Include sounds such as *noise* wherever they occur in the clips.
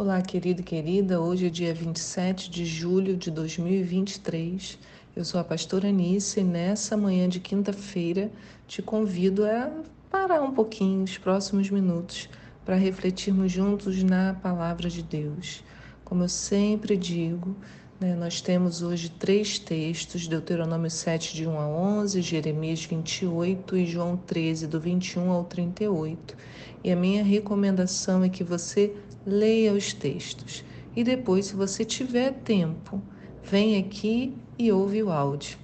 Olá, querido e querida. Hoje é dia 27 de julho de 2023. Eu sou a pastora Anice e nessa manhã de quinta-feira te convido a parar um pouquinho os próximos minutos para refletirmos juntos na palavra de Deus. Como eu sempre digo, né, nós temos hoje três textos: Deuteronômio 7, de 1 a 11, Jeremias 28 e João 13, do 21 ao 38. E a minha recomendação é que você leia os textos e depois, se você tiver tempo, vem aqui e ouve o áudio.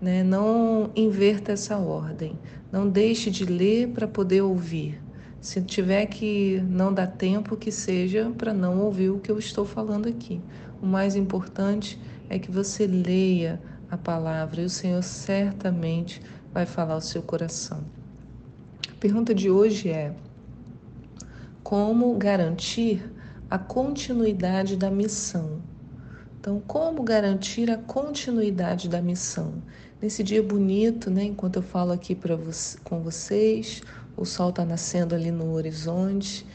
Né? Não inverta essa ordem. Não deixe de ler para poder ouvir. Se tiver que não dar tempo, que seja para não ouvir o que eu estou falando aqui. O mais importante é que você leia a palavra e o Senhor certamente vai falar ao seu coração. A pergunta de hoje é: como garantir a continuidade da missão. Então, como garantir a continuidade da missão? Nesse dia bonito, né, enquanto eu falo aqui para vo com vocês, o sol está nascendo ali no horizonte,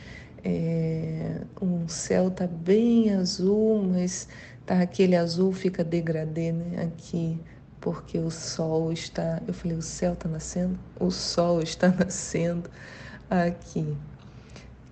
é, o céu está bem azul, mas tá aquele azul fica degradê, né, aqui, porque o sol está. Eu falei, o céu está nascendo? O sol está *laughs* nascendo aqui.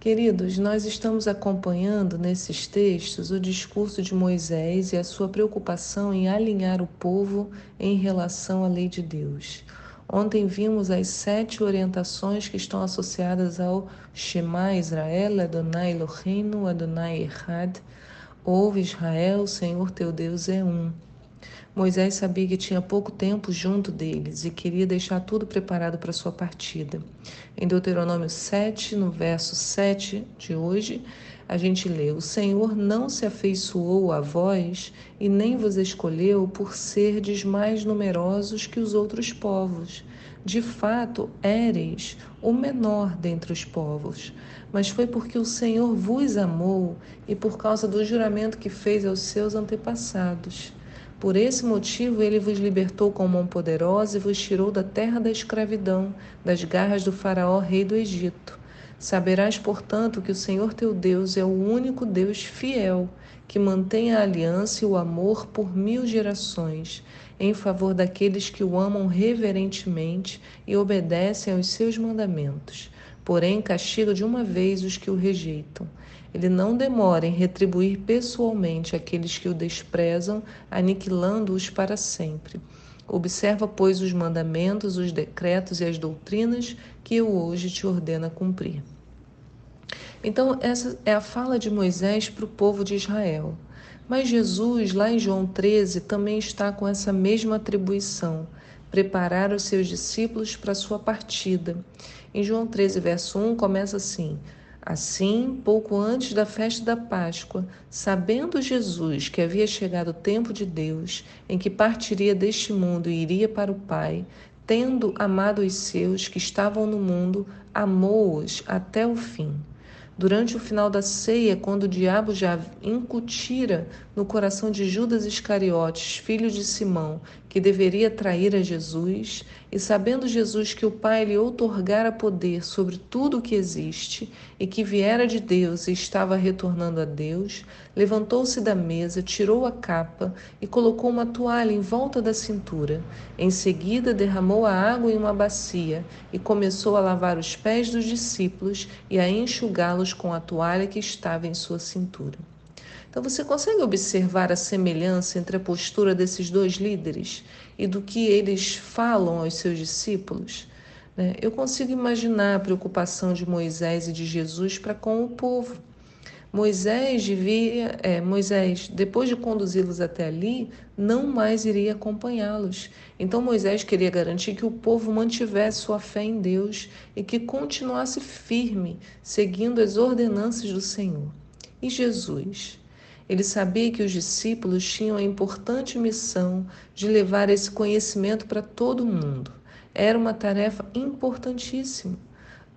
Queridos, nós estamos acompanhando nesses textos o discurso de Moisés e a sua preocupação em alinhar o povo em relação à lei de Deus. Ontem vimos as sete orientações que estão associadas ao Shema Israel, Adonai Eloheinu, Adonai Echad. Ouve Israel, Senhor teu Deus é um. Moisés sabia que tinha pouco tempo junto deles e queria deixar tudo preparado para sua partida. Em Deuteronômio 7, no verso 7 de hoje, a gente lê: O Senhor não se afeiçoou a vós e nem vos escolheu por serdes mais numerosos que os outros povos. De fato, éreis o menor dentre os povos, mas foi porque o Senhor vos amou e por causa do juramento que fez aos seus antepassados. Por esse motivo ele vos libertou com mão poderosa e vos tirou da terra da escravidão, das garras do Faraó, rei do Egito. Saberás, portanto, que o Senhor teu Deus é o único Deus fiel, que mantém a aliança e o amor por mil gerações, em favor daqueles que o amam reverentemente e obedecem aos seus mandamentos. Porém, castiga de uma vez os que o rejeitam. Ele não demora em retribuir pessoalmente aqueles que o desprezam, aniquilando-os para sempre. Observa, pois, os mandamentos, os decretos e as doutrinas que eu hoje te ordeno cumprir. Então, essa é a fala de Moisés para o povo de Israel. Mas Jesus, lá em João 13, também está com essa mesma atribuição: preparar os seus discípulos para a sua partida. Em João 13, verso 1, começa assim: Assim, pouco antes da festa da Páscoa, sabendo Jesus que havia chegado o tempo de Deus, em que partiria deste mundo e iria para o Pai, tendo amado os seus que estavam no mundo, amou-os até o fim. Durante o final da ceia, quando o diabo já incutira no coração de Judas Iscariotes, filho de Simão, que deveria trair a Jesus, e sabendo Jesus que o Pai lhe outorgara poder sobre tudo o que existe e que viera de Deus e estava retornando a Deus, levantou-se da mesa, tirou a capa e colocou uma toalha em volta da cintura. Em seguida, derramou a água em uma bacia e começou a lavar os pés dos discípulos e a enxugá-los com a toalha que estava em sua cintura. Então você consegue observar a semelhança entre a postura desses dois líderes e do que eles falam aos seus discípulos? Né? Eu consigo imaginar a preocupação de Moisés e de Jesus para com o povo. Moisés devia, é, Moisés, depois de conduzi-los até ali, não mais iria acompanhá-los. Então Moisés queria garantir que o povo mantivesse sua fé em Deus e que continuasse firme, seguindo as ordenanças do Senhor. E Jesus? Ele sabia que os discípulos tinham a importante missão de levar esse conhecimento para todo mundo. Era uma tarefa importantíssima.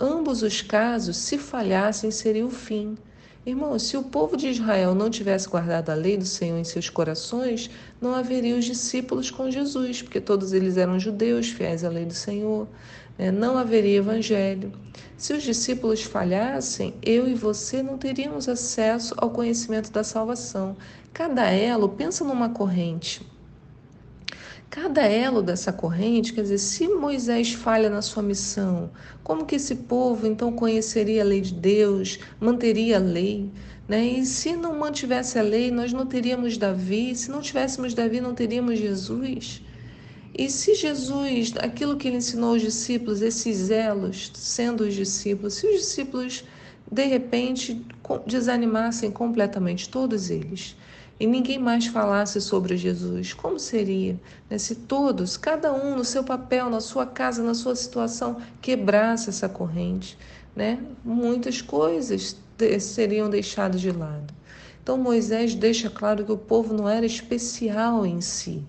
Ambos os casos, se falhassem, seria o fim. Irmãos, se o povo de Israel não tivesse guardado a lei do Senhor em seus corações, não haveria os discípulos com Jesus, porque todos eles eram judeus, fiéis à lei do Senhor. Né? não haveria evangelho. Se os discípulos falhassem, eu e você não teríamos acesso ao conhecimento da salvação. Cada elo, pensa numa corrente. Cada elo dessa corrente, quer dizer, se Moisés falha na sua missão, como que esse povo então conheceria a lei de Deus, manteria a lei? Né? E se não mantivesse a lei, nós não teríamos Davi, se não tivéssemos Davi, não teríamos Jesus. E se Jesus, aquilo que ele ensinou aos discípulos, esses elos, sendo os discípulos, se os discípulos de repente desanimassem completamente, todos eles, e ninguém mais falasse sobre Jesus, como seria né, se todos, cada um no seu papel, na sua casa, na sua situação, quebrasse essa corrente? Né? Muitas coisas seriam deixadas de lado. Então Moisés deixa claro que o povo não era especial em si.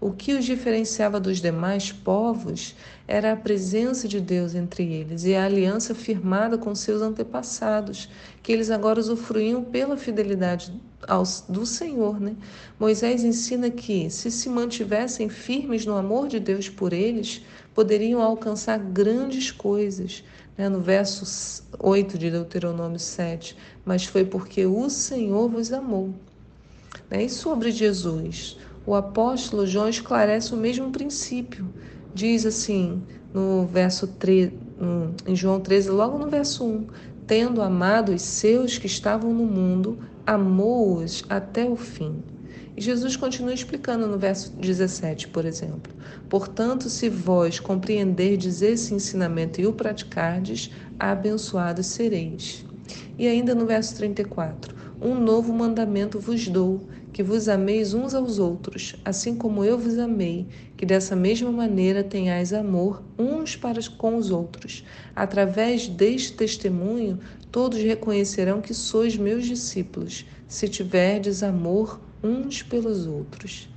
O que os diferenciava dos demais povos era a presença de Deus entre eles e a aliança firmada com seus antepassados, que eles agora usufruíam pela fidelidade aos, do Senhor. Né? Moisés ensina que, se se mantivessem firmes no amor de Deus por eles, poderiam alcançar grandes coisas. Né? No verso 8 de Deuteronômio 7, mas foi porque o Senhor vos amou. Né? E sobre Jesus? O apóstolo João esclarece o mesmo princípio diz assim no verso 3, em João 13, logo no verso 1: Tendo amado os seus que estavam no mundo, amou-os até o fim. E Jesus continua explicando no verso 17, por exemplo: Portanto, se vós compreenderdes esse ensinamento e o praticardes, abençoados sereis. E ainda no verso 34: Um novo mandamento vos dou, que vos ameis uns aos outros, assim como eu vos amei, que dessa mesma maneira tenhais amor uns para com os outros. Através deste testemunho, todos reconhecerão que sois meus discípulos, se tiverdes amor uns pelos outros.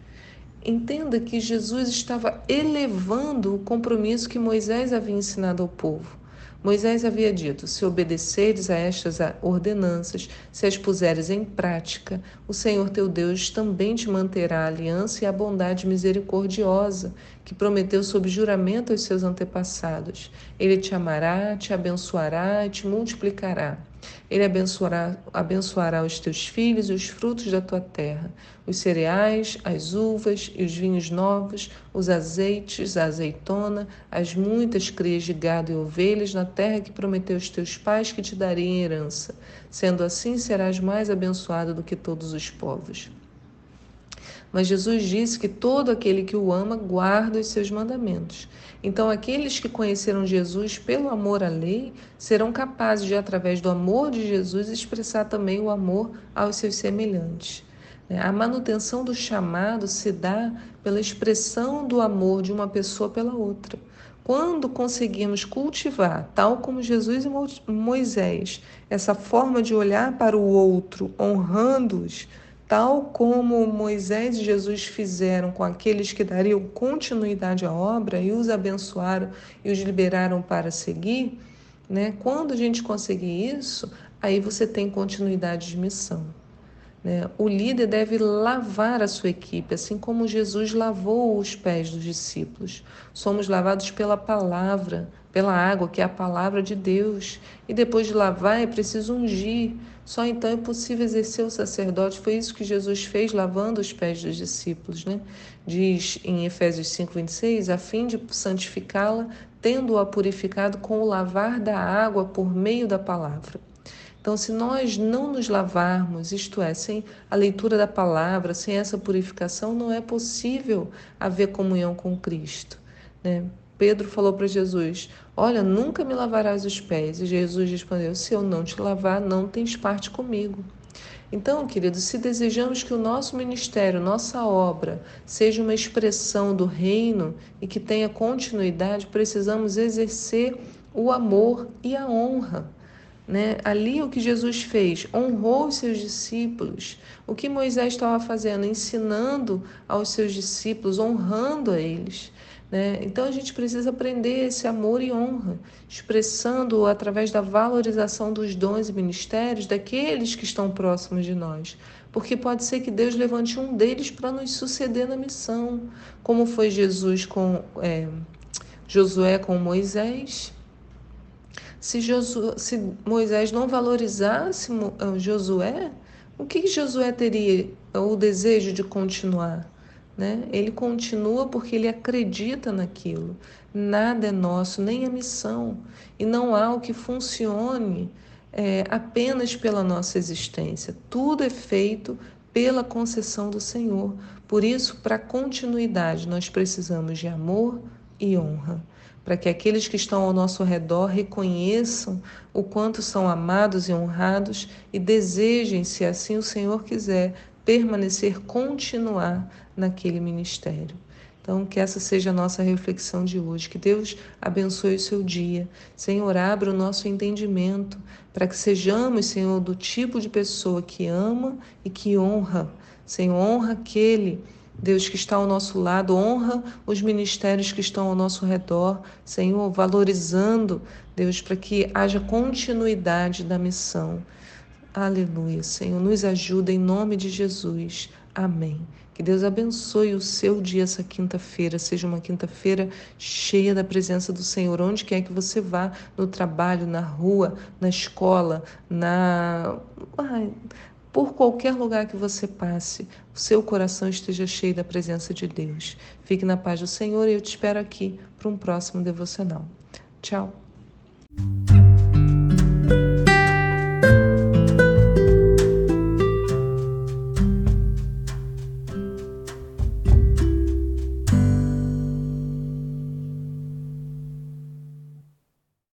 Entenda que Jesus estava elevando o compromisso que Moisés havia ensinado ao povo. Moisés havia dito: Se obedeceres a estas ordenanças, se as puseres em prática, o Senhor teu Deus também te manterá a aliança e a bondade misericordiosa que prometeu sob juramento aos seus antepassados. Ele te amará, te abençoará e te multiplicará. Ele abençoará, abençoará os teus filhos e os frutos da tua terra, os cereais, as uvas e os vinhos novos, os azeites, a azeitona, as muitas crias de gado e ovelhas na terra que prometeu aos teus pais que te daria em herança. Sendo assim, serás mais abençoado do que todos os povos. Mas Jesus disse que todo aquele que o ama guarda os seus mandamentos. Então, aqueles que conheceram Jesus pelo amor à lei serão capazes de, através do amor de Jesus, expressar também o amor aos seus semelhantes. Né? A manutenção do chamado se dá pela expressão do amor de uma pessoa pela outra. Quando conseguimos cultivar, tal como Jesus e Moisés, essa forma de olhar para o outro, honrando-os, tal como Moisés e Jesus fizeram com aqueles que dariam continuidade à obra e os abençoaram e os liberaram para seguir, né? Quando a gente conseguir isso, aí você tem continuidade de missão. Né? O líder deve lavar a sua equipe, assim como Jesus lavou os pés dos discípulos. Somos lavados pela palavra, pela água, que é a palavra de Deus. E depois de lavar, é preciso ungir. Só então é possível exercer o sacerdote. Foi isso que Jesus fez, lavando os pés dos discípulos. Né? Diz em Efésios 5,26: a fim de santificá-la, tendo-a purificado com o lavar da água por meio da palavra. Então, se nós não nos lavarmos, isto é, sem a leitura da palavra, sem essa purificação, não é possível haver comunhão com Cristo. Né? Pedro falou para Jesus: Olha, nunca me lavarás os pés. E Jesus respondeu: Se eu não te lavar, não tens parte comigo. Então, queridos, se desejamos que o nosso ministério, nossa obra, seja uma expressão do reino e que tenha continuidade, precisamos exercer o amor e a honra. Né? Ali o que Jesus fez, honrou os seus discípulos. O que Moisés estava fazendo? Ensinando aos seus discípulos, honrando a eles. Né? Então a gente precisa aprender esse amor e honra, expressando através da valorização dos dons e ministérios daqueles que estão próximos de nós. Porque pode ser que Deus levante um deles para nos suceder na missão, como foi Jesus com. É, Josué com Moisés. Se, Josué, se Moisés não valorizasse ah, Josué, o que Josué teria o desejo de continuar? Né? Ele continua porque ele acredita naquilo. Nada é nosso, nem a missão. E não há o que funcione é, apenas pela nossa existência. Tudo é feito pela concessão do Senhor. Por isso, para continuidade, nós precisamos de amor e honra para que aqueles que estão ao nosso redor reconheçam o quanto são amados e honrados e desejem, se assim o Senhor quiser, permanecer, continuar naquele ministério. Então, que essa seja a nossa reflexão de hoje. Que Deus abençoe o seu dia. Senhor, abra o nosso entendimento para que sejamos, Senhor, do tipo de pessoa que ama e que honra. Senhor, honra aquele Deus que está ao nosso lado, honra os ministérios que estão ao nosso redor, Senhor, valorizando, Deus, para que haja continuidade da missão. Aleluia, Senhor, nos ajuda em nome de Jesus. Amém. Que Deus abençoe o seu dia essa quinta-feira, seja uma quinta-feira cheia da presença do Senhor, onde quer que você vá, no trabalho, na rua, na escola, na. Ai, por qualquer lugar que você passe, o seu coração esteja cheio da presença de Deus. Fique na paz do Senhor e eu te espero aqui para um próximo devocional. Tchau.